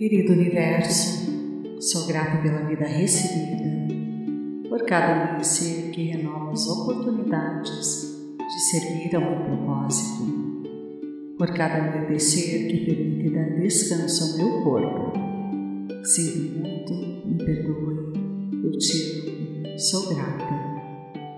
Querido Universo, sou grata pela vida recebida, por cada amanhecer que renova as oportunidades de servir ao meu propósito, por cada entardecer que permite dar descanso ao meu corpo. Sinto muito, me perdoe, eu te amo, sou grata.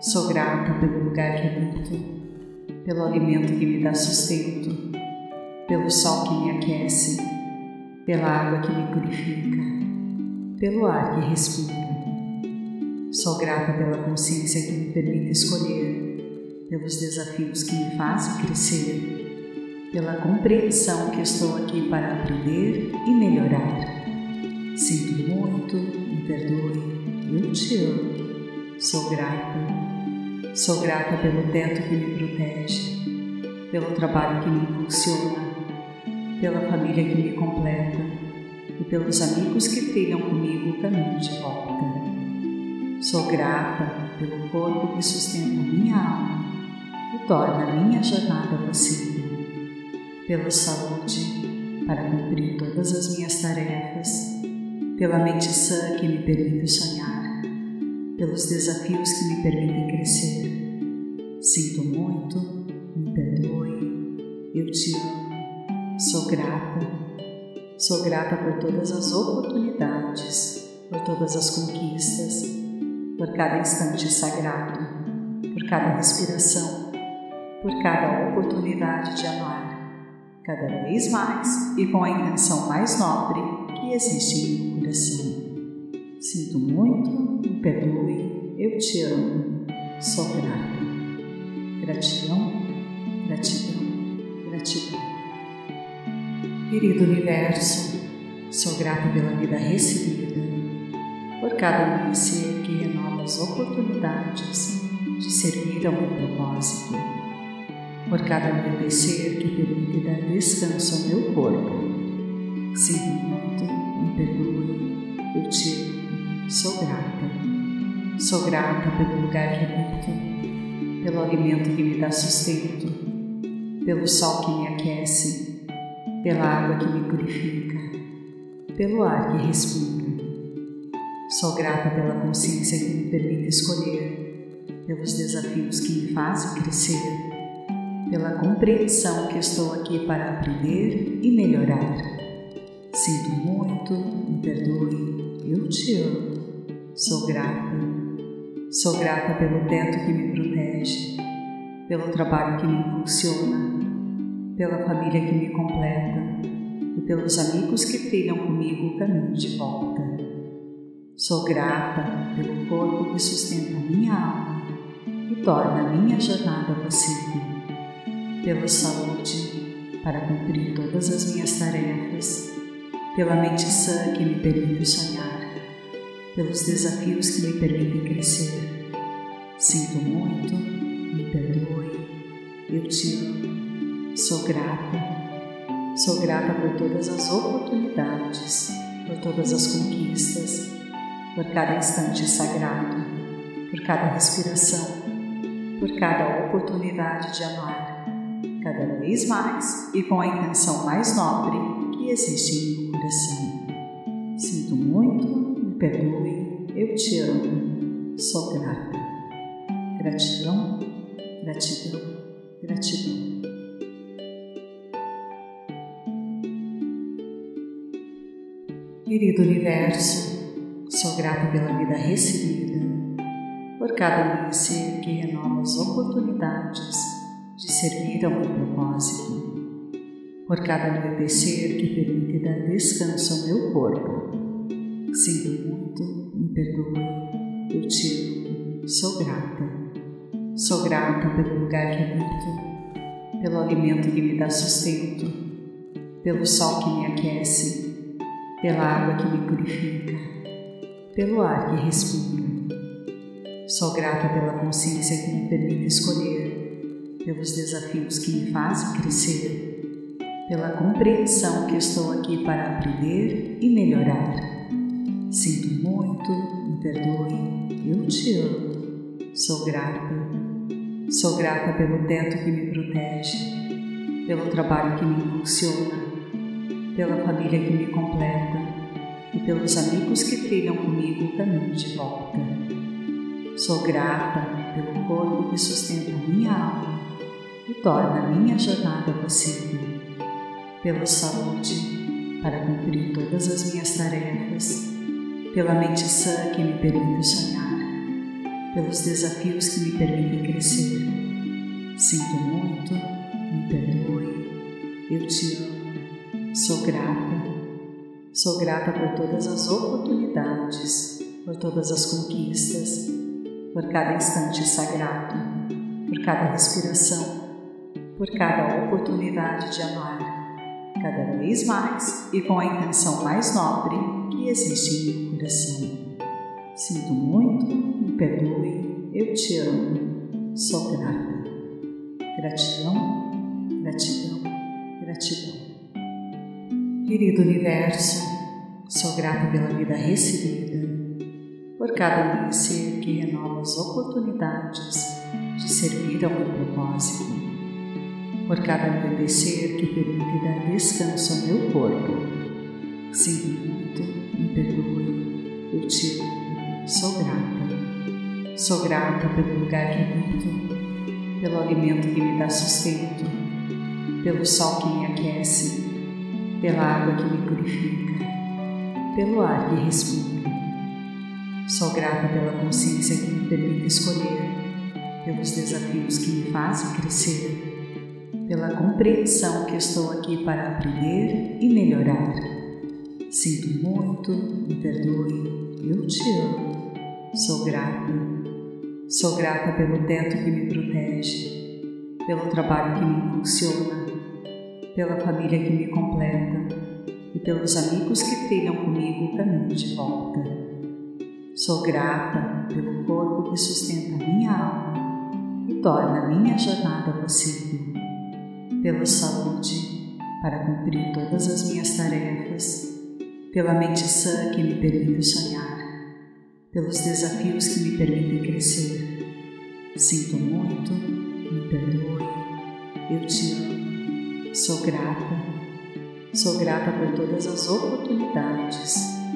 Sou grata pelo lugar que habito, pelo alimento que me dá sustento, pelo sol que me aquece, pela água que me purifica, pelo ar que respiro. Sou grata pela consciência que me permite escolher, pelos desafios que me fazem crescer, pela compreensão que estou aqui para aprender e melhorar. Sinto muito, me perdoe, eu te amo. Sou grata Sou grata pelo teto que me protege, pelo trabalho que me impulsiona, pela família que me completa e pelos amigos que trilham comigo o caminho de volta. Sou grata pelo corpo que sustenta minha alma e torna minha jornada possível, pela saúde para cumprir todas as minhas tarefas, pela mente sã que me permite sonhar pelos desafios que me permitem crescer. Sinto muito, me perdoe, eu te amo, grata. Sou grata por todas as oportunidades, por todas as conquistas, por cada instante sagrado, por cada respiração, por cada oportunidade de amar, cada vez mais e com a intenção mais nobre que existe em meu coração. Sinto muito, me perdoe, eu te amo, sou grata. Gratidão, gratidão, gratidão. Querido Universo, sou grata pela vida recebida, por cada amanhecer que renova as oportunidades de servir ao meu propósito, por cada amanhecer que permite dar descanso ao meu corpo. Sinto muito, me perdoe, eu te amo Sou grata. Sou grata pelo lugar que habito, pelo alimento que me dá sustento, pelo sol que me aquece, pela água que me purifica, pelo ar que respiro. Sou grata pela consciência que me permite escolher, pelos desafios que me fazem crescer, pela compreensão que estou aqui para aprender e melhorar. Sinto muito, me perdoe, eu te amo Sou grata. Sou grata pelo teto que me protege, pelo trabalho que me impulsiona, pela família que me completa e pelos amigos que trilham comigo o caminho de volta. Sou grata pelo corpo que sustenta minha alma e torna minha jornada possível, pela saúde para cumprir todas as minhas tarefas, pela mente sã que me permite sonhar. Pelos desafios que me permitem crescer. Sinto muito, me perdoe, eu te amo, sou grata. Sou grata por todas as oportunidades, por todas as conquistas, por cada instante sagrado, por cada respiração, por cada oportunidade de amar, cada vez mais e com a intenção mais nobre que existe em meu coração. Sinto muito, perdoe, eu te amo, sou grata. Gratidão, gratidão, gratidão. Querido Universo, sou grata pela vida recebida, por cada amanhecer que renova as oportunidades de servir ao meu propósito, por cada anoitecer que permite dar descanso ao meu corpo Sinto muito, me perdoe, eu te amo, sou grata. Sou grata pelo lugar que habito, pelo alimento que me dá sustento, pelo sol que me aquece, pela água que me purifica, pelo ar que respiro. Sou grata pela consciência que me permite escolher, pelos desafios que me fazem crescer, pela compreensão que estou aqui para aprender e melhorar. Sinto muito, me perdoe, eu te amo. Sou grata. Sou grata pelo teto que me protege, pelo trabalho que me impulsiona, pela família que me completa e pelos amigos que trilham comigo o caminho de volta. Sou grata pelo corpo que sustenta minha alma e torna minha jornada possível, pela saúde para cumprir todas as minhas tarefas, pela mente sã que me permite sonhar, pelos desafios que me permitem crescer. Sinto muito, me perdoe, eu te amo, sou grata Sou grata por todas as oportunidades, por todas as conquistas, por cada instante sagrado, por cada respiração, por cada oportunidade de amar, cada vez mais e com a intenção mais nobre que existe em meu coração. Sinto muito, me perdoe, eu te amo, sou grata. Gratidão, gratidão, gratidão. Querido universo, sou grata pela vida recebida, por cada amanhecer que renova as oportunidades de servir ao meu propósito, por cada anoitecer que permite dar descanso ao meu corpo. Sinto muito, me perdoe, eu te amo, sou grata. Sou grata pelo lugar que habito, pelo alimento que me dá sustento, pelo sol que me aquece pela água que me purifica, pelo ar que respiro. Sou grata pela consciência que me permite escolher, pelos desafios que me fazem crescer, pela compreensão que estou aqui para aprender e melhorar. Sinto muito, me perdoe, eu te amo, sou grata. Sou grata pelo teto que me protege, pelo trabalho que me impulsiona, pela família que me completa e pelos amigos que trilham comigo o caminho de volta. Sou grata pelo corpo que sustenta minha alma e torna minha jornada possível, pela saúde para cumprir todas as minhas tarefas, pela mente sã que me permite sonhar, pelos desafios que me permitem crescer. Sinto muito, me perdoe, eu te amo Sou grata, sou grata por todas as oportunidades,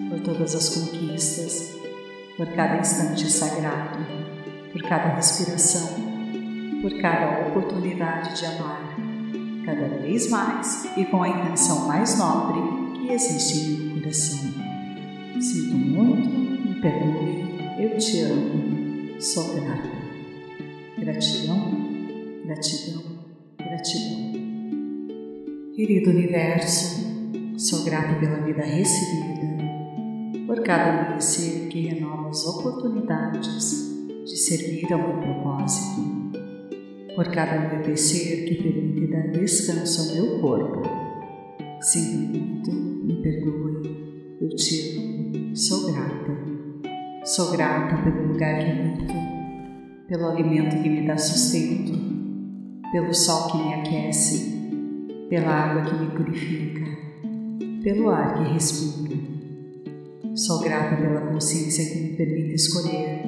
por todas as conquistas, por cada instante sagrado, por cada respiração, por cada oportunidade de amar, cada vez mais e com a intenção mais nobre que existe em meu coração. Sinto muito, me perdoe, eu te amo, sou grata. Gratidão, gratidão, gratidão. Querido universo, sou grata pela vida recebida, por cada amanhecer que renova as oportunidades de servir ao meu propósito, por cada anoitecer que permite dar descanso ao meu corpo. Sinto muito, me perdoe, eu te amo, sou grata. Sou grata pelo lugar que habito, pelo alimento que me dá sustento, pelo sol que me aquece pela água que me purifica, pelo ar que respiro. Sou grata pela consciência que me permite escolher,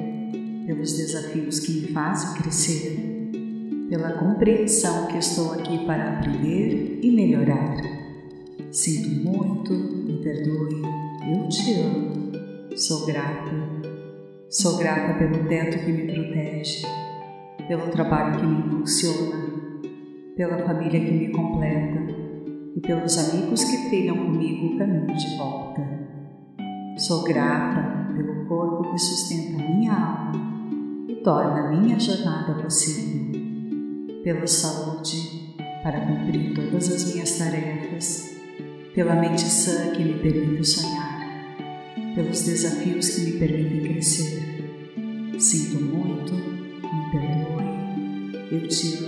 pelos desafios que me fazem crescer, pela compreensão que estou aqui para aprender e melhorar. Sinto muito, me perdoe, eu te amo, sou grata. Sou grata pelo teto que me protege, pelo trabalho que me impulsiona, pela família que me completa e pelos amigos que trilham comigo o caminho de volta. Sou grata pelo corpo que sustenta minha alma e torna minha jornada possível, pela saúde para cumprir todas as minhas tarefas, pela mente sã que me permite sonhar, pelos desafios que me permitem crescer. Sinto muito, me perdoe, eu te amo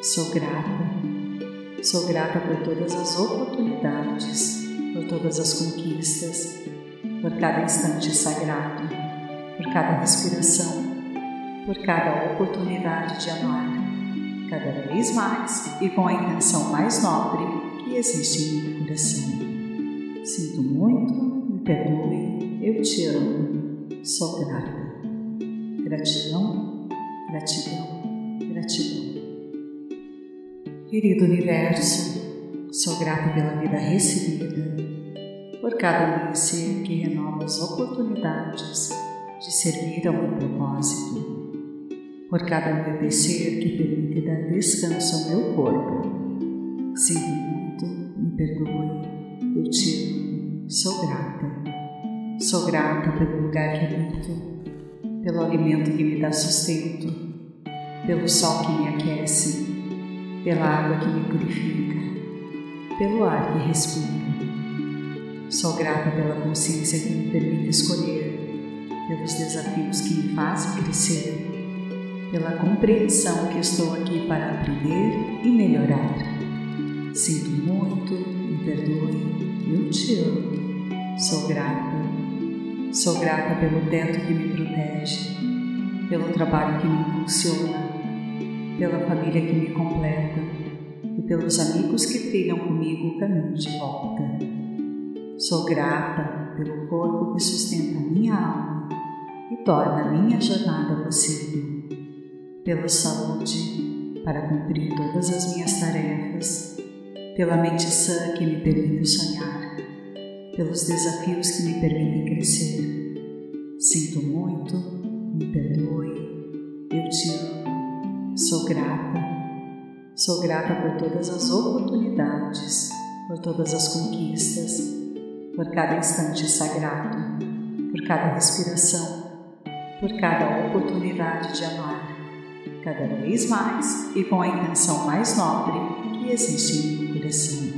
Sou grata, sou grata por todas as oportunidades, por todas as conquistas, por cada instante sagrado, por cada respiração, por cada oportunidade de amar, cada vez mais e com a intenção mais nobre que existe em meu coração. Sinto muito, me perdoe, eu te amo, sou grata. Gratidão, gratidão, gratidão. Querido universo, Sou grata pela vida recebida, por cada amanhecer que renova as oportunidades de servir ao meu propósito, por cada entardecer que permite dar descanso ao meu corpo. Sinto muito, me perdoe, eu te amo, sou grata. Sou grata pelo lugar que habito, pelo alimento que me dá sustento, pelo sol que me aquece, pela água que me purifica, pelo ar que respiro. Sou grata pela consciência que me permite escolher, pelos desafios que me fazem crescer, pela compreensão que estou aqui para aprender e melhorar. Sinto muito, me perdoe, eu te amo. Sou grata. Sou grata pelo teto que me protege, pelo trabalho que me impulsiona, pela família que me completa e pelos amigos que trilham comigo o caminho de volta. Sou grata pelo corpo que sustenta minha alma e torna minha jornada possível, pela saúde para cumprir todas as minhas tarefas, pela mente sã que me permite sonhar, pelos desafios que me permitem crescer. Sinto muito, me perdoe, eu te amo Sou grata, sou grata por todas as oportunidades, por todas as conquistas, por cada instante sagrado, por cada respiração, por cada oportunidade de amar, cada vez mais e com a intenção mais nobre que existe em meu coração.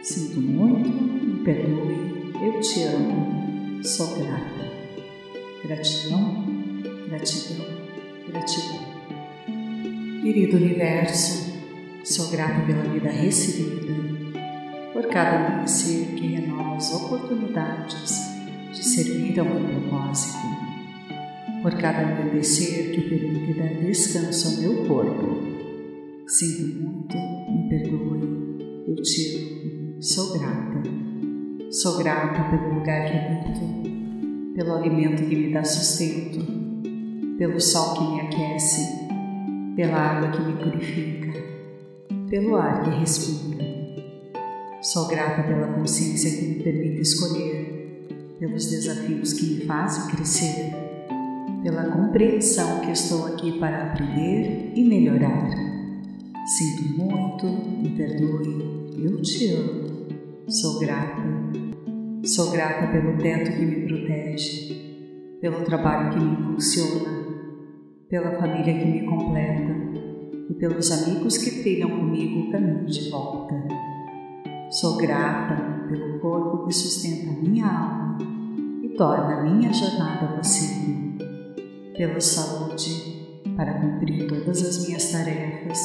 Sinto muito, me perdoe, eu te amo, sou grata. Gratidão, gratidão, gratidão. Querido Universo, sou grata pela vida recebida, por cada amanhecer que renova as oportunidades de servir ao meu propósito, por cada agradecer que permite dar descanso ao meu corpo. Sinto muito, me perdoe, eu te amo, sou grata. Sou grata pelo lugar que habito, pelo alimento que me dá sustento, pelo sol que me aquece pela água que me purifica, pelo ar que respiro. Sou grata pela consciência que me permite escolher, pelos desafios que me fazem crescer, pela compreensão que estou aqui para aprender e melhorar. Sinto muito, me perdoe, eu te amo. Sou grata. Sou grata pelo teto que me protege, pelo trabalho que me impulsiona, pela família que me completa e pelos amigos que trilham comigo o caminho de volta. Sou grata pelo corpo que sustenta minha alma e torna minha jornada possível, pela saúde para cumprir todas as minhas tarefas,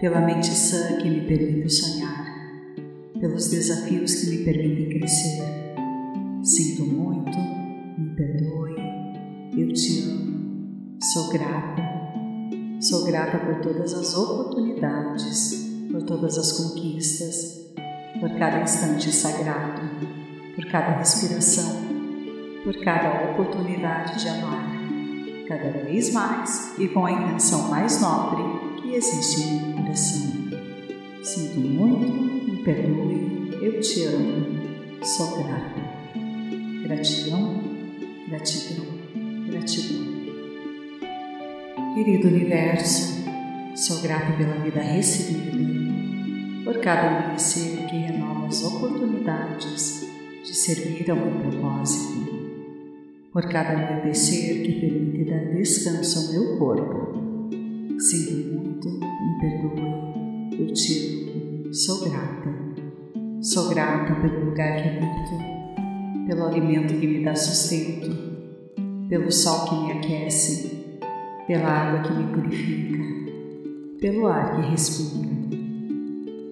pela mente sã que me permite sonhar, pelos desafios que me permitem crescer. Sinto muito, grata, sou grata por todas as oportunidades, por todas as conquistas, por cada instante sagrado, por cada respiração, por cada oportunidade de amar, cada vez mais e com a intenção mais nobre que existe em meu coração. Sinto muito, me perdoe, eu te amo, sou grata. Gratidão, gratidão, gratidão. Querido Universo, sou grata pela vida recebida, por cada amanhecer que renova as oportunidades de servir ao meu propósito, por cada agradecer que permite dar descanso ao meu corpo. Sinto muito, me perdoe, eu te amo, sou grata. Sou grata pelo lugar que habito, pelo alimento que me dá sustento, pelo sol que me aquece pela água que me purifica, pelo ar que respiro.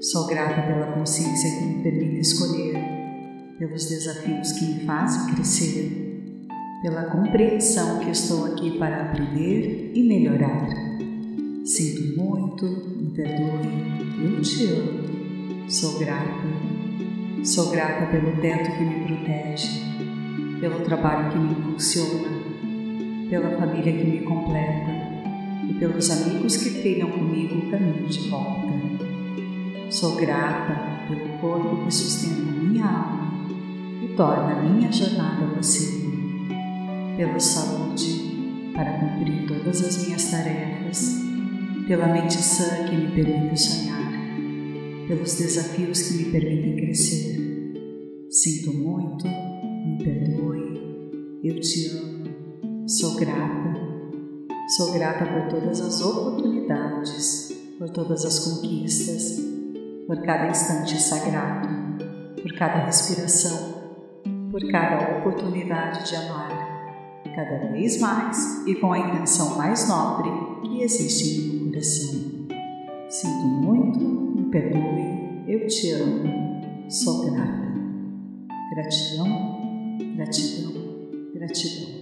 Sou grata pela consciência que me permite escolher, pelos desafios que me fazem crescer, pela compreensão que estou aqui para aprender e melhorar. Sinto muito, me perdoe, eu te amo. Sou grata. Sou grata pelo teto que me protege, pelo trabalho que me impulsiona, pela família que me completa e pelos amigos que trilham comigo o caminho de volta. Sou grata pelo corpo que sustenta minha alma e torna minha jornada possível, pela saúde para cumprir todas as minhas tarefas, pela mente sã que me permite sonhar, pelos desafios que me permitem crescer. Sinto muito, me perdoe, eu te amo, sou grata, sou grata por todas as oportunidades, por todas as conquistas, por cada instante sagrado, por cada respiração, por cada oportunidade de amar, cada vez mais e com a intenção mais nobre que existe em meu coração. Sinto muito, me perdoe, eu te amo, sou grata. Gratidão, gratidão, gratidão.